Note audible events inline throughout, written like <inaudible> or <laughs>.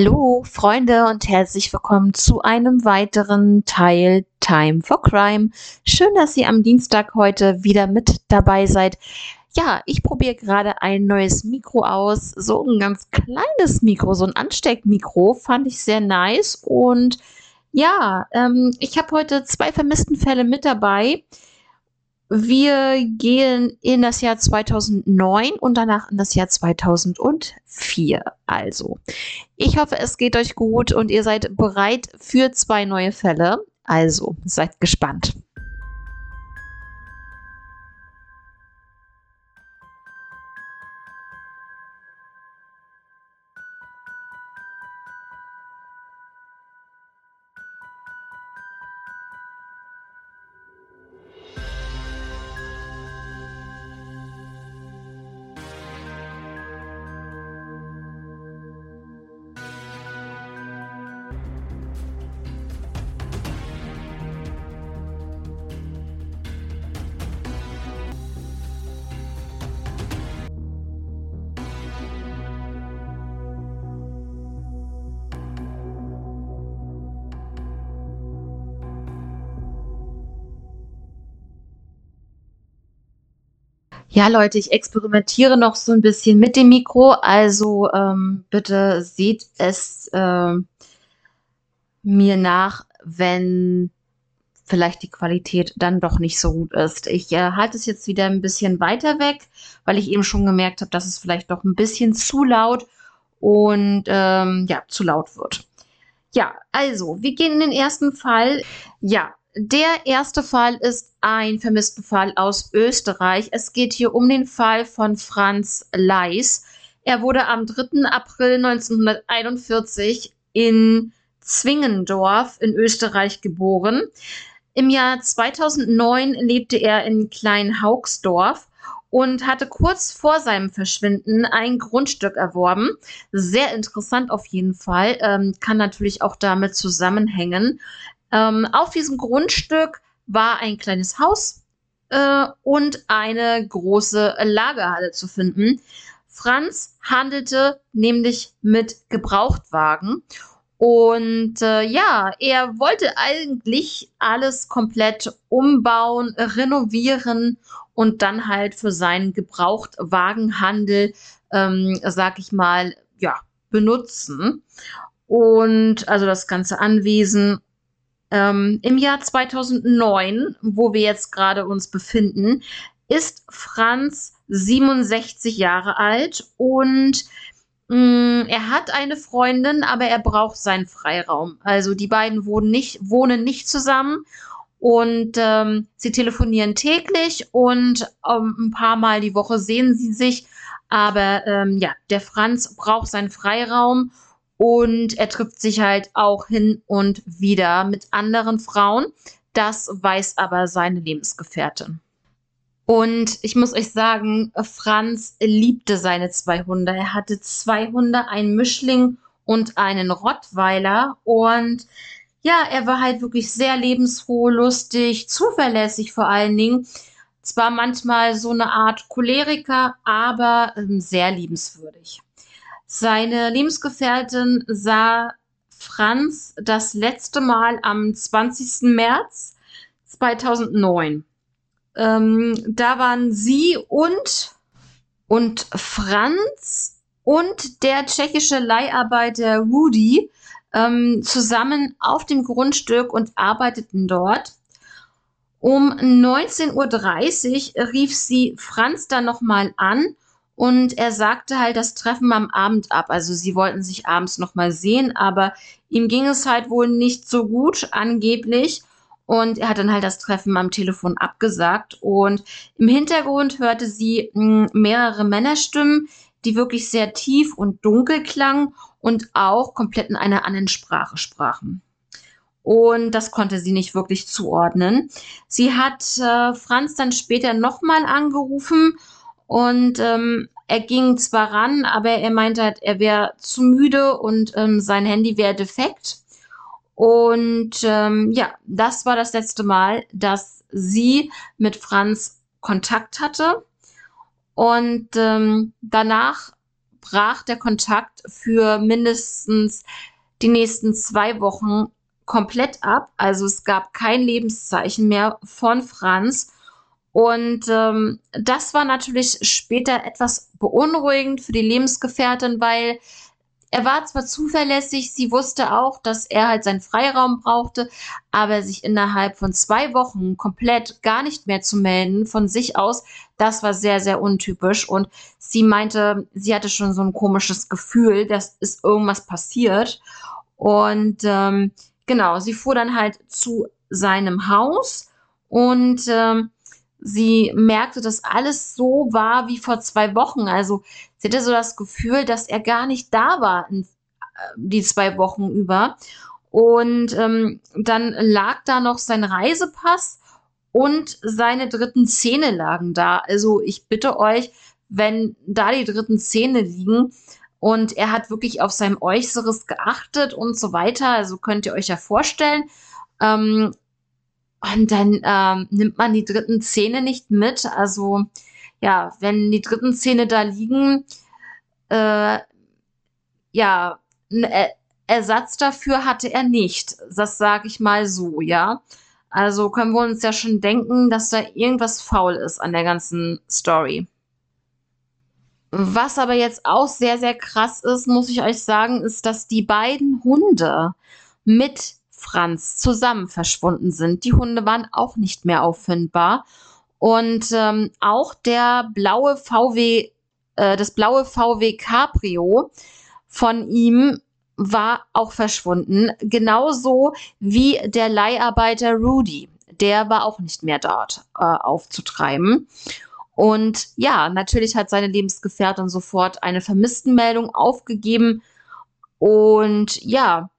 Hallo Freunde und herzlich willkommen zu einem weiteren Teil Time for Crime. Schön, dass ihr am Dienstag heute wieder mit dabei seid. Ja, ich probiere gerade ein neues Mikro aus. So ein ganz kleines Mikro, so ein Ansteckmikro. Fand ich sehr nice. Und ja, ähm, ich habe heute zwei vermissten Fälle mit dabei. Wir gehen in das Jahr 2009 und danach in das Jahr 2004. Also, ich hoffe, es geht euch gut und ihr seid bereit für zwei neue Fälle. Also, seid gespannt. Ja, Leute, ich experimentiere noch so ein bisschen mit dem Mikro, also ähm, bitte seht es äh, mir nach, wenn vielleicht die Qualität dann doch nicht so gut ist. Ich äh, halte es jetzt wieder ein bisschen weiter weg, weil ich eben schon gemerkt habe, dass es vielleicht doch ein bisschen zu laut und ähm, ja, zu laut wird. Ja, also, wir gehen in den ersten Fall. Ja, der erste Fall ist ein vermissten Fall aus Österreich. Es geht hier um den Fall von Franz Leis. Er wurde am 3. April 1941 in Zwingendorf in Österreich geboren. Im Jahr 2009 lebte er in Kleinhaugsdorf und hatte kurz vor seinem Verschwinden ein Grundstück erworben. Sehr interessant auf jeden Fall, ähm, kann natürlich auch damit zusammenhängen. Ähm, auf diesem Grundstück war ein kleines Haus äh, und eine große Lagerhalle zu finden. Franz handelte nämlich mit Gebrauchtwagen und äh, ja, er wollte eigentlich alles komplett umbauen, renovieren und dann halt für seinen Gebrauchtwagenhandel, ähm, sag ich mal, ja, benutzen. Und also das ganze Anwesen ähm, Im Jahr 2009, wo wir jetzt gerade uns befinden, ist Franz 67 Jahre alt und mh, mm, er hat eine Freundin, aber er braucht seinen Freiraum. Also die beiden wohnen nicht, wohnen nicht zusammen und ähm, sie telefonieren täglich und ähm, ein paar Mal die Woche sehen sie sich. Aber ähm, ja, der Franz braucht seinen Freiraum und er trifft sich halt auch hin und wieder mit anderen Frauen. Das weiß aber seine Lebensgefährtin. Und ich muss euch sagen, Franz liebte seine zwei Hunde. Er hatte zwei Hunde, einen Mischling und einen Rottweiler. Und ja, er war halt wirklich sehr lebensfroh, lustig, zuverlässig vor allen Dingen. Zwar manchmal so eine Art Choleriker, aber ähm, sehr liebenswürdig. Seine Lebensgefährtin sah Franz das letzte Mal am 20. März 2009. Ähm, da waren sie und, und Franz und der tschechische Leiharbeiter Rudi ähm, zusammen auf dem Grundstück und arbeiteten dort. Um 19.30 Uhr rief sie Franz dann nochmal an und er sagte halt das Treffen am Abend ab. Also sie wollten sich abends nochmal sehen, aber ihm ging es halt wohl nicht so gut, angeblich. Und er hat dann halt das Treffen am Telefon abgesagt. Und im Hintergrund hörte sie hm, mehrere Männerstimmen, die wirklich sehr tief und dunkel klangen und auch komplett in einer anderen Sprache sprachen. Und das konnte sie nicht wirklich zuordnen. Sie hat äh, Franz dann später nochmal angerufen und ähm, er ging zwar ran, aber er meinte halt, er wäre zu müde und ähm, sein Handy wäre defekt. Und ähm, ja, das war das letzte Mal, dass sie mit Franz Kontakt hatte. Und ähm, danach brach der Kontakt für mindestens die nächsten zwei Wochen komplett ab. Also es gab kein Lebenszeichen mehr von Franz. Und ähm, das war natürlich später etwas beunruhigend für die Lebensgefährtin, weil er war zwar zuverlässig, sie wusste auch, dass er halt seinen Freiraum brauchte, aber sich innerhalb von zwei Wochen komplett gar nicht mehr zu melden von sich aus, das war sehr, sehr untypisch. Und sie meinte, sie hatte schon so ein komisches Gefühl, dass ist irgendwas passiert. Und ähm, genau, sie fuhr dann halt zu seinem Haus und ähm, sie merkte, dass alles so war wie vor zwei Wochen. Also sie hatte so das Gefühl, dass er gar nicht da war in, äh, die zwei Wochen über. Und ähm, dann lag da noch sein Reisepass und seine dritten Zähne lagen da. Also ich bitte euch, wenn da die dritten Zähne liegen und er hat wirklich auf sein Äußeres geachtet und so weiter, also könnt ihr euch ja vorstellen, ähm, und dann ähm, nimmt man die dritten Zähne nicht mit. Also ja, wenn die dritten Zähne da liegen, äh, ja, ein Ersatz dafür hatte er nicht. Das sage ich mal so, ja. Also können wir uns ja schon denken, dass da irgendwas faul ist an der ganzen Story. Was aber jetzt auch sehr, sehr krass ist, muss ich euch sagen, ist, dass die beiden Hunde mit Franz zusammen verschwunden sind. Die Hunde waren auch nicht mehr auffindbar. Und ähm, auch der blaue VW, äh, das blaue VW Cabrio von ihm war auch verschwunden. Genauso wie der Leiharbeiter Rudy. Der war auch nicht mehr dort äh, aufzutreiben. Und ja, natürlich hat seine Lebensgefährtin sofort eine Vermisstenmeldung aufgegeben. Und ja,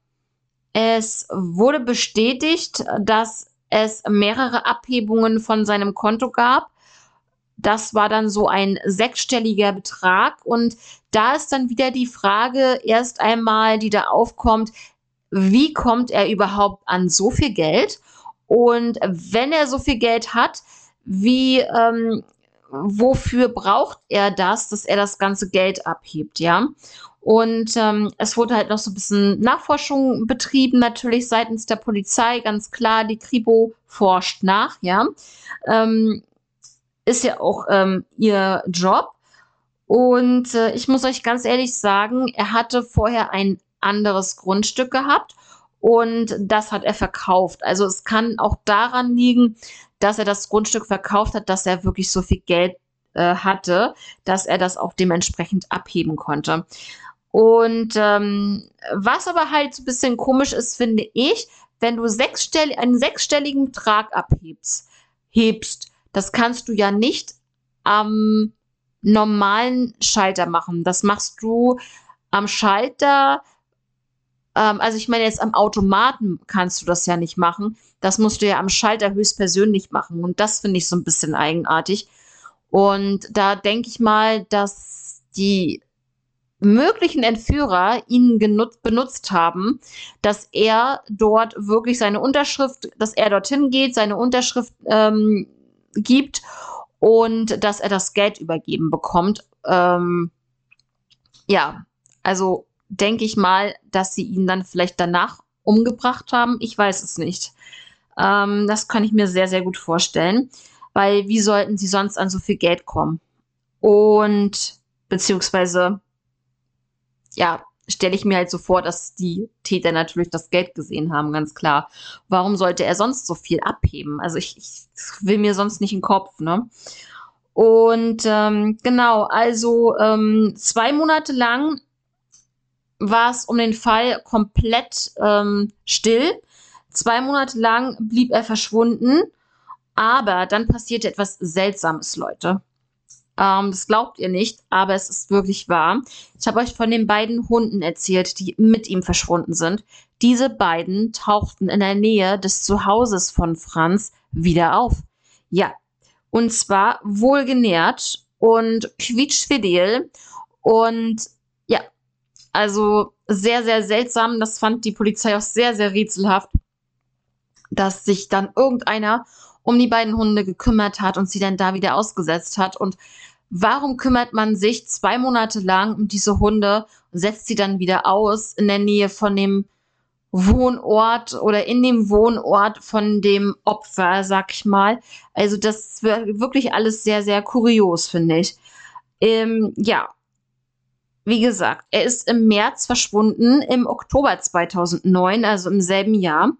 es wurde bestätigt, dass es mehrere Abhebungen von seinem Konto gab. Das war dann so ein sechsstelliger Betrag. Und da ist dann wieder die Frage erst einmal, die da aufkommt, wie kommt er überhaupt an so viel Geld? Und wenn er so viel Geld hat, wie, ähm, wofür braucht er das, dass er das ganze Geld abhebt, ja? Und ähm, es wurde halt noch so ein bisschen Nachforschung betrieben, natürlich seitens der Polizei, ganz klar. Die Kribo forscht nach, ja. Ähm, ist ja auch ähm, ihr Job. Und äh, ich muss euch ganz ehrlich sagen, er hatte vorher ein anderes Grundstück gehabt und das hat er verkauft. Also es kann auch daran liegen, dass er das Grundstück verkauft hat, dass er wirklich so viel Geld äh, hatte, dass er das auch dementsprechend abheben konnte. Und ähm, was aber halt so ein bisschen komisch ist, finde ich, wenn du sechsstell einen sechsstelligen Betrag abhebst, hebst, das kannst du ja nicht am normalen Schalter machen. Das machst du am Schalter, ähm, also ich meine jetzt am Automaten kannst du das ja nicht machen. Das musst du ja am Schalter höchstpersönlich machen. Und das finde ich so ein bisschen eigenartig. Und da denke ich mal, dass die möglichen Entführer ihn benutzt haben, dass er dort wirklich seine Unterschrift, dass er dorthin geht, seine Unterschrift ähm, gibt und dass er das Geld übergeben bekommt. Ähm, ja, also denke ich mal, dass sie ihn dann vielleicht danach umgebracht haben. Ich weiß es nicht. Ähm, das kann ich mir sehr, sehr gut vorstellen, weil wie sollten sie sonst an so viel Geld kommen? Und beziehungsweise ja, stelle ich mir halt so vor, dass die Täter natürlich das Geld gesehen haben, ganz klar. Warum sollte er sonst so viel abheben? Also ich, ich will mir sonst nicht in den Kopf, ne? Und ähm, genau, also ähm, zwei Monate lang war es um den Fall komplett ähm, still. Zwei Monate lang blieb er verschwunden, aber dann passierte etwas Seltsames, Leute. Ähm, das glaubt ihr nicht, aber es ist wirklich wahr. Ich habe euch von den beiden Hunden erzählt, die mit ihm verschwunden sind. Diese beiden tauchten in der Nähe des Zuhauses von Franz wieder auf. Ja, und zwar wohlgenährt und quietschfidel und ja, also sehr, sehr seltsam. Das fand die Polizei auch sehr, sehr rätselhaft, dass sich dann irgendeiner um die beiden Hunde gekümmert hat und sie dann da wieder ausgesetzt hat. Und Warum kümmert man sich zwei Monate lang um diese Hunde und setzt sie dann wieder aus in der Nähe von dem Wohnort oder in dem Wohnort von dem Opfer, sag ich mal. Also das ist wirklich alles sehr, sehr kurios, finde ich. Ähm, ja, wie gesagt, er ist im März verschwunden, im Oktober 2009, also im selben Jahr,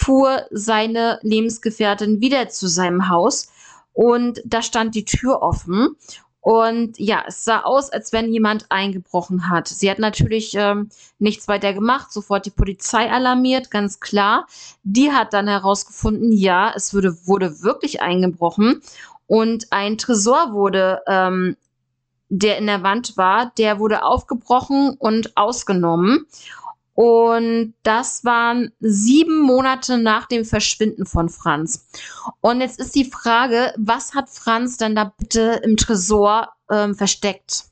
fuhr seine Lebensgefährtin wieder zu seinem Haus und da stand die Tür offen und ja, es sah aus, als wenn jemand eingebrochen hat. Sie hat natürlich ähm, nichts weiter gemacht, sofort die Polizei alarmiert, ganz klar. Die hat dann herausgefunden, ja, es würde, wurde wirklich eingebrochen und ein Tresor wurde, ähm, der in der Wand war, der wurde aufgebrochen und ausgenommen. Und das waren sieben Monate nach dem Verschwinden von Franz. Und jetzt ist die Frage, was hat Franz denn da bitte im Tresor ähm, versteckt?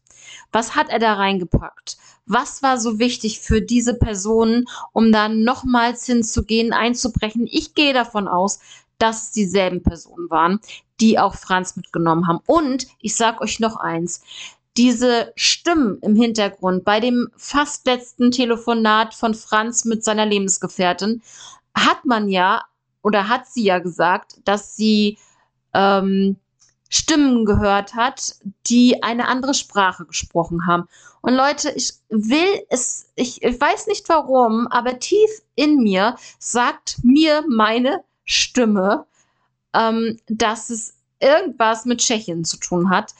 Was hat er da reingepackt? Was war so wichtig für diese Personen, um da nochmals hinzugehen, einzubrechen? Ich gehe davon aus, dass es dieselben Personen waren, die auch Franz mitgenommen haben. Und ich sag euch noch eins diese Stimmen im Hintergrund bei dem fast letzten Telefonat von Franz mit seiner Lebensgefährtin hat man ja oder hat sie ja gesagt, dass sie ähm, Stimmen gehört hat, die eine andere Sprache gesprochen haben. Und Leute, ich will es, ich, ich weiß nicht warum, aber tief in mir sagt mir meine Stimme, ähm, dass es irgendwas mit Tschechien zu tun hat.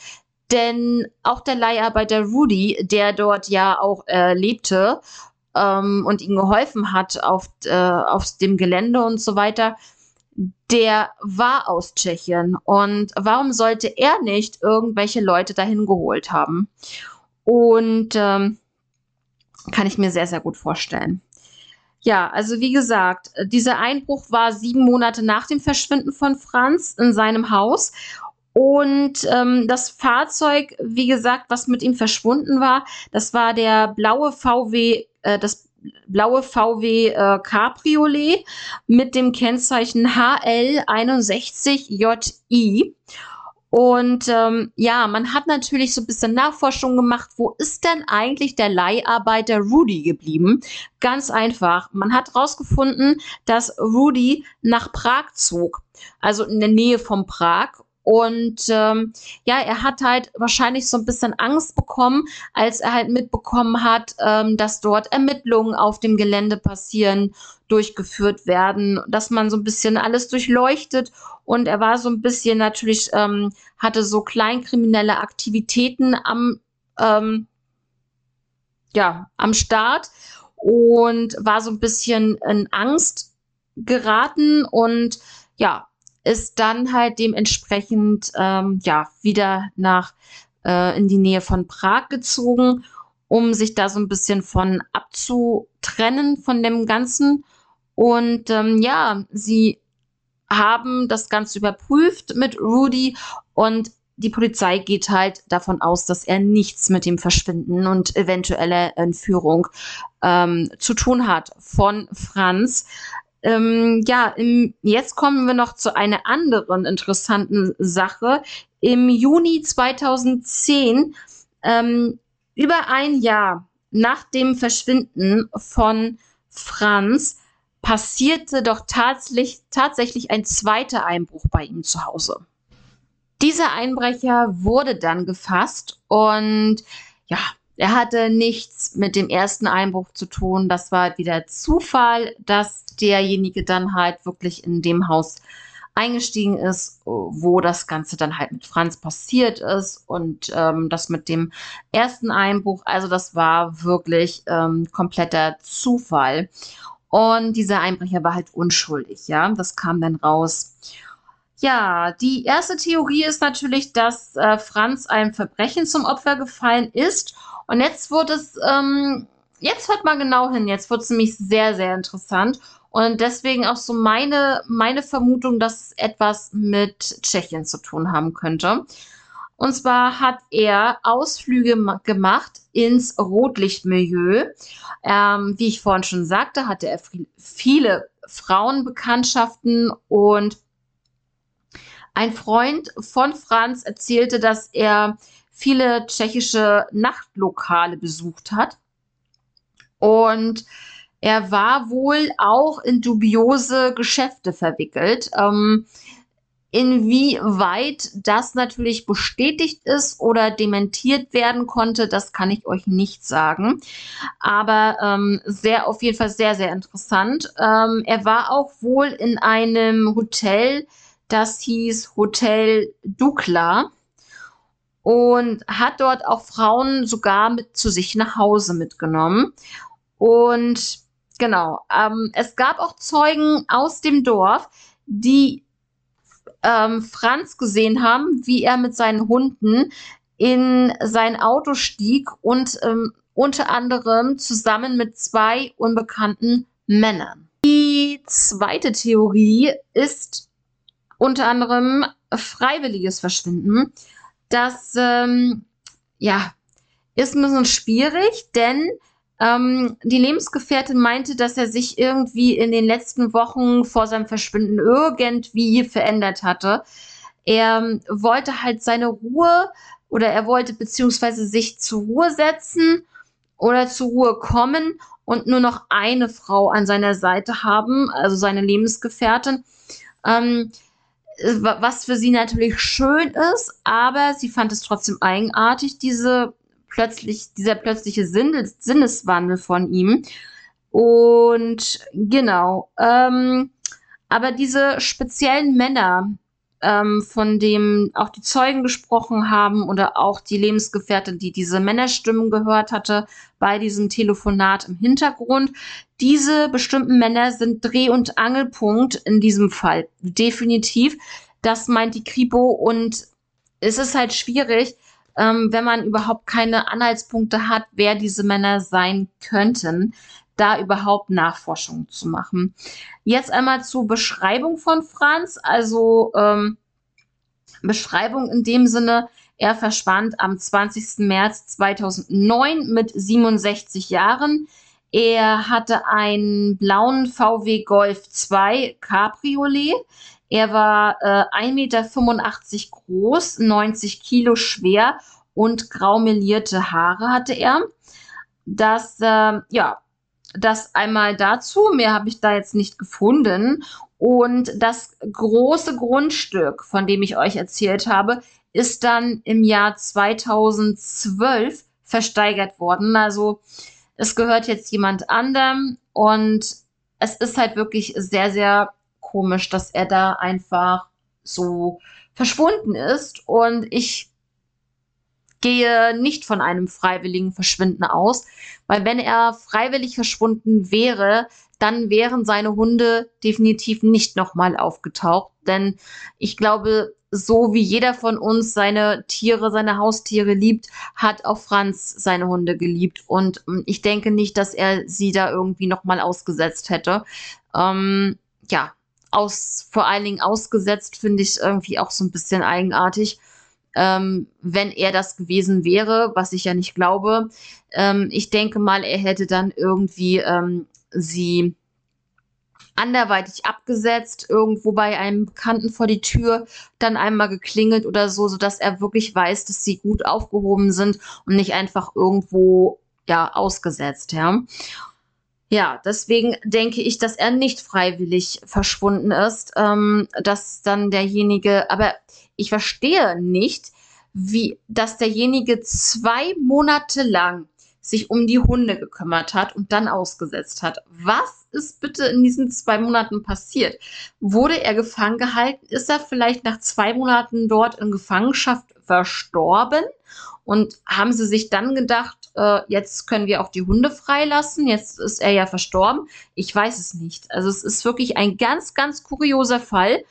Denn auch der Leiharbeiter Rudy, der dort ja auch äh, lebte ähm, und ihm geholfen hat auf, äh, auf dem Gelände und so weiter, der war aus Tschechien. Und warum sollte er nicht irgendwelche Leute dahin geholt haben? Und ähm, kann ich mir sehr, sehr gut vorstellen. Ja, also wie gesagt, dieser Einbruch war sieben Monate nach dem Verschwinden von Franz in seinem Haus. Und ähm, das Fahrzeug, wie gesagt, was mit ihm verschwunden war, das war der blaue VW, äh, das blaue VW äh, Cabriolet mit dem Kennzeichen HL61JI. Und ähm, ja, man hat natürlich so ein bisschen Nachforschung gemacht, wo ist denn eigentlich der Leiharbeiter Rudy geblieben? Ganz einfach, man hat herausgefunden, dass Rudy nach Prag zog, also in der Nähe von Prag und ähm, ja, er hat halt wahrscheinlich so ein bisschen Angst bekommen, als er halt mitbekommen hat, ähm, dass dort Ermittlungen auf dem Gelände passieren, durchgeführt werden, dass man so ein bisschen alles durchleuchtet. Und er war so ein bisschen natürlich, ähm, hatte so kleinkriminelle Aktivitäten am, ähm, ja, am Start und war so ein bisschen in Angst geraten und ja, ist dann halt dementsprechend ähm, ja wieder nach äh, in die Nähe von Prag gezogen, um sich da so ein bisschen von abzutrennen von dem Ganzen. Und ähm, ja, sie haben das Ganze überprüft mit Rudy und die Polizei geht halt davon aus, dass er nichts mit dem Verschwinden und eventuelle Entführung ähm, zu tun hat von Franz. Ähm, ja, im, jetzt kommen wir noch zu einer anderen interessanten Sache. Im Juni 2010, ähm, über ein Jahr nach dem Verschwinden von Franz, passierte doch tatsächlich, tatsächlich ein zweiter Einbruch bei ihm zu Hause. Dieser Einbrecher wurde dann gefasst und ja, er hatte nichts mit dem ersten Einbruch zu tun. Das war wieder Zufall, dass derjenige dann halt wirklich in dem Haus eingestiegen ist, wo das Ganze dann halt mit Franz passiert ist und ähm, das mit dem ersten Einbruch, also das war wirklich ähm, kompletter Zufall. Und dieser Einbrecher war halt unschuldig, ja, das kam dann raus. Ja, die erste Theorie ist natürlich, dass äh, Franz einem Verbrechen zum Opfer gefallen ist und jetzt wird es, ähm, jetzt hört mal genau hin, jetzt wird es nämlich sehr, sehr interessant. Und deswegen auch so meine, meine Vermutung, dass es etwas mit Tschechien zu tun haben könnte. Und zwar hat er Ausflüge gemacht ins Rotlichtmilieu. Ähm, wie ich vorhin schon sagte, hatte er viele Frauenbekanntschaften und Ein Freund von Franz erzählte, dass er viele tschechische Nachtlokale besucht hat. Und er war wohl auch in dubiose Geschäfte verwickelt. Ähm, Inwieweit das natürlich bestätigt ist oder dementiert werden konnte, das kann ich euch nicht sagen. Aber ähm, sehr auf jeden Fall sehr, sehr interessant. Ähm, er war auch wohl in einem Hotel, das hieß Hotel Dukla und hat dort auch Frauen sogar mit zu sich nach Hause mitgenommen. Und genau, ähm, es gab auch Zeugen aus dem Dorf, die ähm, Franz gesehen haben, wie er mit seinen Hunden in sein Auto stieg und ähm, unter anderem zusammen mit zwei unbekannten Männern. Die zweite Theorie ist unter anderem freiwilliges Verschwinden. Das ähm, ja, ist ein bisschen schwierig, denn ähm, die Lebensgefährtin meinte, dass er sich irgendwie in den letzten Wochen vor seinem Verschwinden irgendwie verändert hatte. Er ähm, wollte halt seine Ruhe oder er wollte beziehungsweise sich zur Ruhe setzen oder zur Ruhe kommen und nur noch eine Frau an seiner Seite haben, also seine Lebensgefährtin. Ähm, was für sie natürlich schön ist, aber sie fand es trotzdem eigenartig, diese plötzlich, dieser plötzliche Sinnes Sinneswandel von ihm. Und genau, ähm, aber diese speziellen Männer, ähm, von dem auch die Zeugen gesprochen haben oder auch die Lebensgefährtin, die diese Männerstimmen gehört hatte bei diesem Telefonat im Hintergrund. Diese bestimmten Männer sind Dreh- und Angelpunkt in diesem Fall. Definitiv. Das meint die Kripo und es ist halt schwierig, ähm, wenn man überhaupt keine Anhaltspunkte hat, wer diese Männer sein könnten, da überhaupt Nachforschungen zu machen. Jetzt einmal zur Beschreibung von Franz. Also ähm, Beschreibung in dem Sinne, er verschwand am 20. März 2009 mit 67 Jahren. Er hatte einen blauen VW Golf 2 Cabriolet. Er war äh, 1,85 Meter groß, 90 Kilo schwer und graumelierte Haare hatte er. Das, äh, ja, das einmal dazu. Mehr habe ich da jetzt nicht gefunden. Und das große Grundstück, von dem ich euch erzählt habe, ist dann im Jahr 2012 versteigert worden. Also es gehört jetzt jemand anderem und es ist halt wirklich sehr, sehr komisch, dass er da einfach so verschwunden ist. Und ich gehe nicht von einem freiwilligen Verschwinden aus, weil wenn er freiwillig verschwunden wäre, dann wären seine Hunde definitiv nicht nochmal aufgetaucht. Denn ich glaube, so wie jeder von uns seine Tiere, seine Haustiere liebt, hat auch Franz seine Hunde geliebt. Und ähm, ich denke nicht, dass er sie da irgendwie nochmal ausgesetzt hätte. Ähm, ja, aus, vor allen Dingen ausgesetzt finde ich irgendwie auch so ein bisschen eigenartig. Ähm, wenn er das gewesen wäre, was ich ja nicht glaube. Ähm, ich denke mal, er hätte dann irgendwie ähm, sie anderweitig abgesetzt, irgendwo bei einem Bekannten vor die Tür, dann einmal geklingelt oder so, sodass er wirklich weiß, dass sie gut aufgehoben sind und nicht einfach irgendwo ja ausgesetzt, ja. Ja, deswegen denke ich, dass er nicht freiwillig verschwunden ist, ähm, dass dann derjenige, aber ich verstehe nicht, wie, dass derjenige zwei Monate lang sich um die Hunde gekümmert hat und dann ausgesetzt hat. Was ist bitte in diesen zwei Monaten passiert? Wurde er gefangen gehalten? Ist er vielleicht nach zwei Monaten dort in Gefangenschaft verstorben? Und haben sie sich dann gedacht, äh, jetzt können wir auch die Hunde freilassen, jetzt ist er ja verstorben? Ich weiß es nicht. Also es ist wirklich ein ganz, ganz kurioser Fall.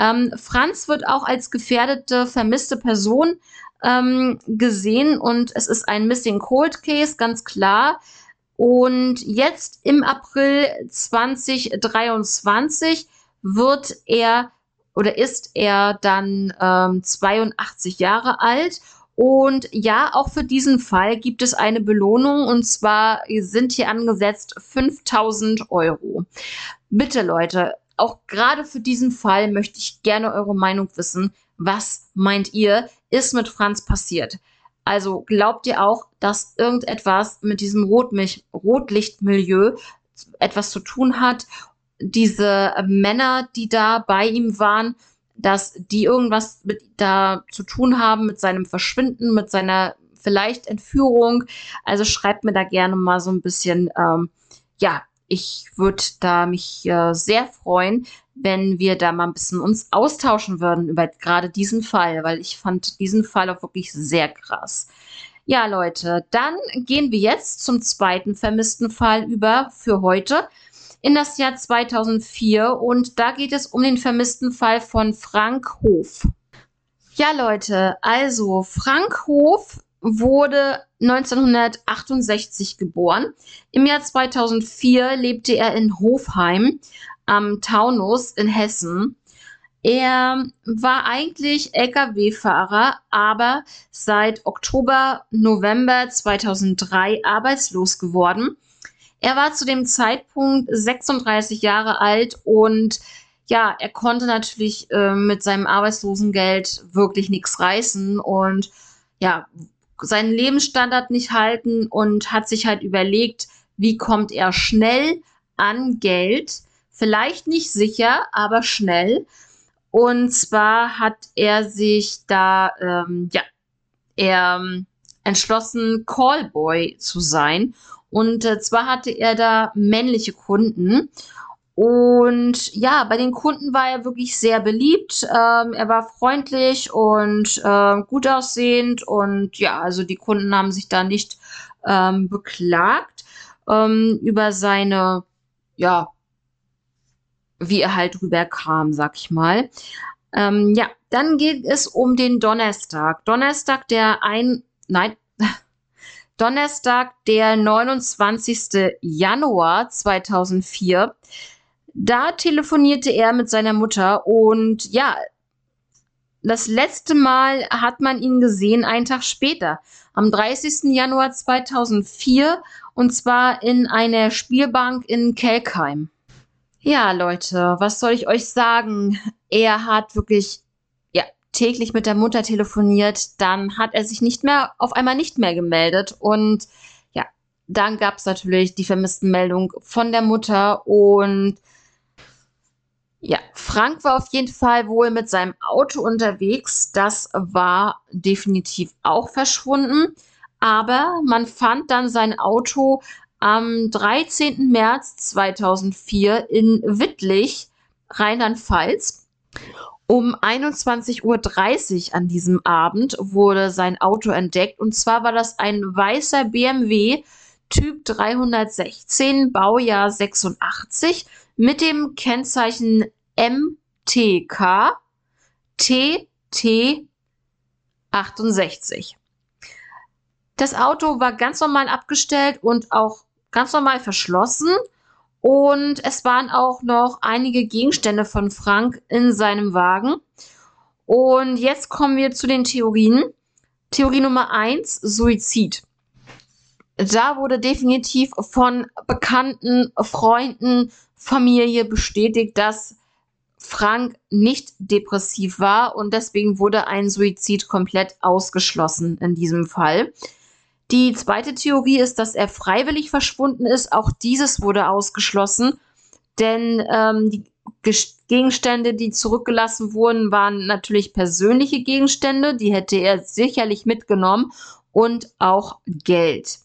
Ähm, Franz wird auch als gefährdete, vermisste Person ähm, gesehen und es ist ein Missing Cold Case, ganz klar. Und jetzt im April 2023 wird er oder ist er dann ähm, 82 Jahre alt. Und ja, auch für diesen Fall gibt es eine Belohnung und zwar sind hier angesetzt 5000 Euro. Bitte Leute, auch gerade für diesen Fall möchte ich gerne eure Meinung wissen. Was meint ihr, ist mit Franz passiert? Also glaubt ihr auch, dass irgendetwas mit diesem Rotmilch Rotlichtmilieu etwas zu tun hat? Diese Männer, die da bei ihm waren, dass die irgendwas mit da zu tun haben mit seinem Verschwinden, mit seiner vielleicht Entführung. Also schreibt mir da gerne mal so ein bisschen, ähm, ja, ich würde da mich äh, sehr freuen, wenn wir da mal ein bisschen uns austauschen würden über gerade diesen Fall, weil ich fand diesen Fall auch wirklich sehr krass. Ja, Leute, dann gehen wir jetzt zum zweiten vermissten Fall über für heute in das Jahr 2004 und da geht es um den vermissten Fall von Frank Hof. Ja, Leute, also Frank Hof wurde 1968 geboren. Im Jahr 2004 lebte er in Hofheim am Taunus in Hessen. Er war eigentlich Lkw-Fahrer, aber seit Oktober, November 2003 arbeitslos geworden. Er war zu dem Zeitpunkt 36 Jahre alt und ja, er konnte natürlich äh, mit seinem Arbeitslosengeld wirklich nichts reißen und ja, seinen Lebensstandard nicht halten und hat sich halt überlegt, wie kommt er schnell an Geld, vielleicht nicht sicher, aber schnell. Und zwar hat er sich da, ähm, ja, er ähm, entschlossen, Callboy zu sein. Und äh, zwar hatte er da männliche Kunden. Und ja, bei den Kunden war er wirklich sehr beliebt. Ähm, er war freundlich und äh, gut aussehend. Und ja, also die Kunden haben sich da nicht ähm, beklagt ähm, über seine, ja, wie er halt rüberkam, sag ich mal. Ähm, ja, dann geht es um den Donnerstag. Donnerstag, der ein, nein, <laughs> Donnerstag, der 29. Januar 2004. Da telefonierte er mit seiner Mutter und ja, das letzte Mal hat man ihn gesehen einen Tag später, am 30. Januar 2004 und zwar in einer Spielbank in Kelkheim. Ja, Leute, was soll ich euch sagen? Er hat wirklich ja, täglich mit der Mutter telefoniert, dann hat er sich nicht mehr auf einmal nicht mehr gemeldet und ja, dann gab es natürlich die vermissten Meldung von der Mutter und ja, Frank war auf jeden Fall wohl mit seinem Auto unterwegs. Das war definitiv auch verschwunden. Aber man fand dann sein Auto am 13. März 2004 in Wittlich, Rheinland-Pfalz. Um 21.30 Uhr an diesem Abend wurde sein Auto entdeckt. Und zwar war das ein weißer BMW Typ 316, Baujahr 86, mit dem Kennzeichen MTK TT 68. Das Auto war ganz normal abgestellt und auch ganz normal verschlossen. Und es waren auch noch einige Gegenstände von Frank in seinem Wagen. Und jetzt kommen wir zu den Theorien. Theorie Nummer eins: Suizid. Da wurde definitiv von Bekannten, Freunden, Familie bestätigt, dass Frank nicht depressiv war und deswegen wurde ein Suizid komplett ausgeschlossen in diesem Fall. Die zweite Theorie ist, dass er freiwillig verschwunden ist. Auch dieses wurde ausgeschlossen, denn ähm, die Gegenstände, die zurückgelassen wurden, waren natürlich persönliche Gegenstände. Die hätte er sicherlich mitgenommen und auch Geld.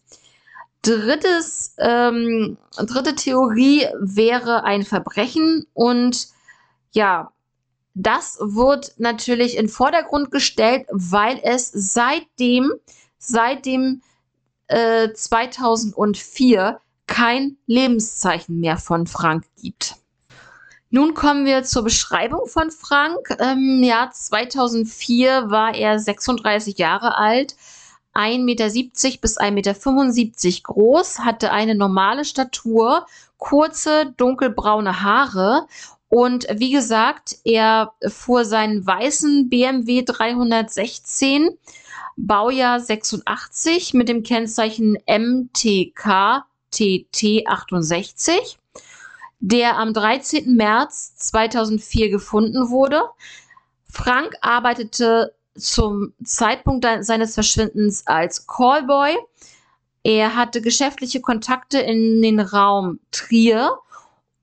Drittes, ähm, dritte Theorie wäre ein Verbrechen und ja, das wird natürlich in Vordergrund gestellt, weil es seitdem, seitdem äh, 2004 kein Lebenszeichen mehr von Frank gibt. Nun kommen wir zur Beschreibung von Frank. Im Jahr 2004 war er 36 Jahre alt, 1,70 Meter bis 1,75 Meter groß, hatte eine normale Statur, kurze dunkelbraune Haare und wie gesagt, er fuhr seinen weißen BMW 316 Baujahr 86 mit dem Kennzeichen MTK TT68. der am 13. März 2004 gefunden wurde. Frank arbeitete zum Zeitpunkt seines Verschwindens als Callboy. Er hatte geschäftliche Kontakte in den Raum Trier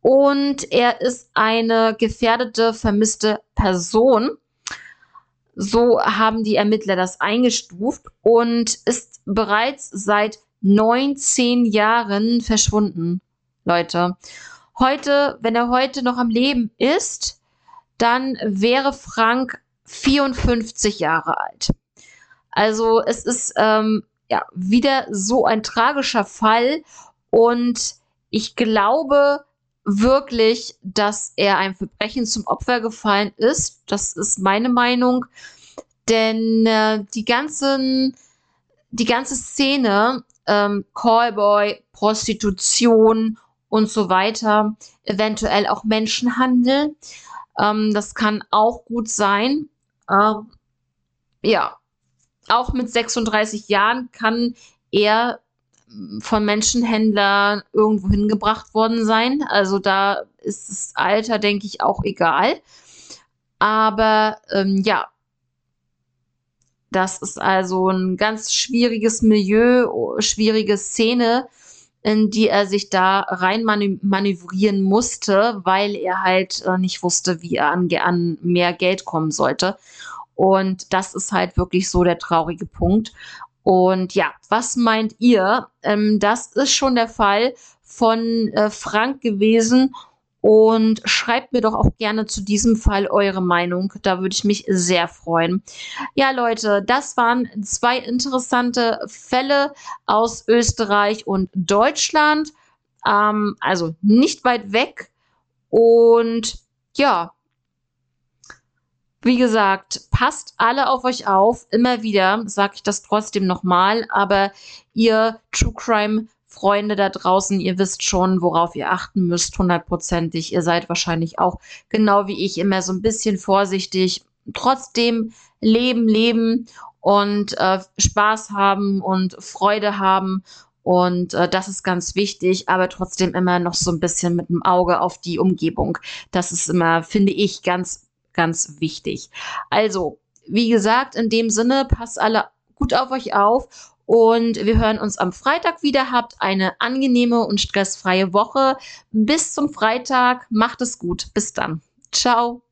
und er ist eine gefährdete, vermisste Person. So haben die Ermittler das eingestuft und ist bereits seit 19 Jahren verschwunden, Leute. Heute, wenn er heute noch am Leben ist, dann wäre Frank 54 Jahre alt. Also es ist ähm, ja wieder so ein tragischer Fall und ich glaube wirklich, dass er einem Verbrechen zum Opfer gefallen ist. Das ist meine Meinung, denn äh, die ganzen die ganze Szene ähm, Callboy, Prostitution und so weiter, eventuell auch Menschenhandel. Ähm, das kann auch gut sein. Ähm, ja, auch mit 36 Jahren kann er von Menschenhändlern irgendwo hingebracht worden sein. Also da ist das Alter, denke ich, auch egal. Aber ähm, ja, das ist also ein ganz schwieriges Milieu, schwierige Szene, in die er sich da rein manövrieren musste, weil er halt äh, nicht wusste, wie er an, an mehr Geld kommen sollte. Und das ist halt wirklich so der traurige Punkt. Und ja, was meint ihr? Ähm, das ist schon der Fall von äh, Frank gewesen. Und schreibt mir doch auch gerne zu diesem Fall eure Meinung. Da würde ich mich sehr freuen. Ja, Leute, das waren zwei interessante Fälle aus Österreich und Deutschland. Ähm, also nicht weit weg. Und ja, wie gesagt, passt alle auf euch auf. Immer wieder sage ich das trotzdem nochmal. Aber ihr True Crime Freunde da draußen, ihr wisst schon, worauf ihr achten müsst, hundertprozentig. Ihr seid wahrscheinlich auch genau wie ich immer so ein bisschen vorsichtig. Trotzdem leben, leben und äh, Spaß haben und Freude haben. Und äh, das ist ganz wichtig, aber trotzdem immer noch so ein bisschen mit dem Auge auf die Umgebung. Das ist immer, finde ich, ganz, ganz wichtig. Also, wie gesagt, in dem Sinne, passt alle gut auf euch auf und wir hören uns am Freitag wieder. Habt eine angenehme und stressfreie Woche. Bis zum Freitag. Macht es gut. Bis dann. Ciao.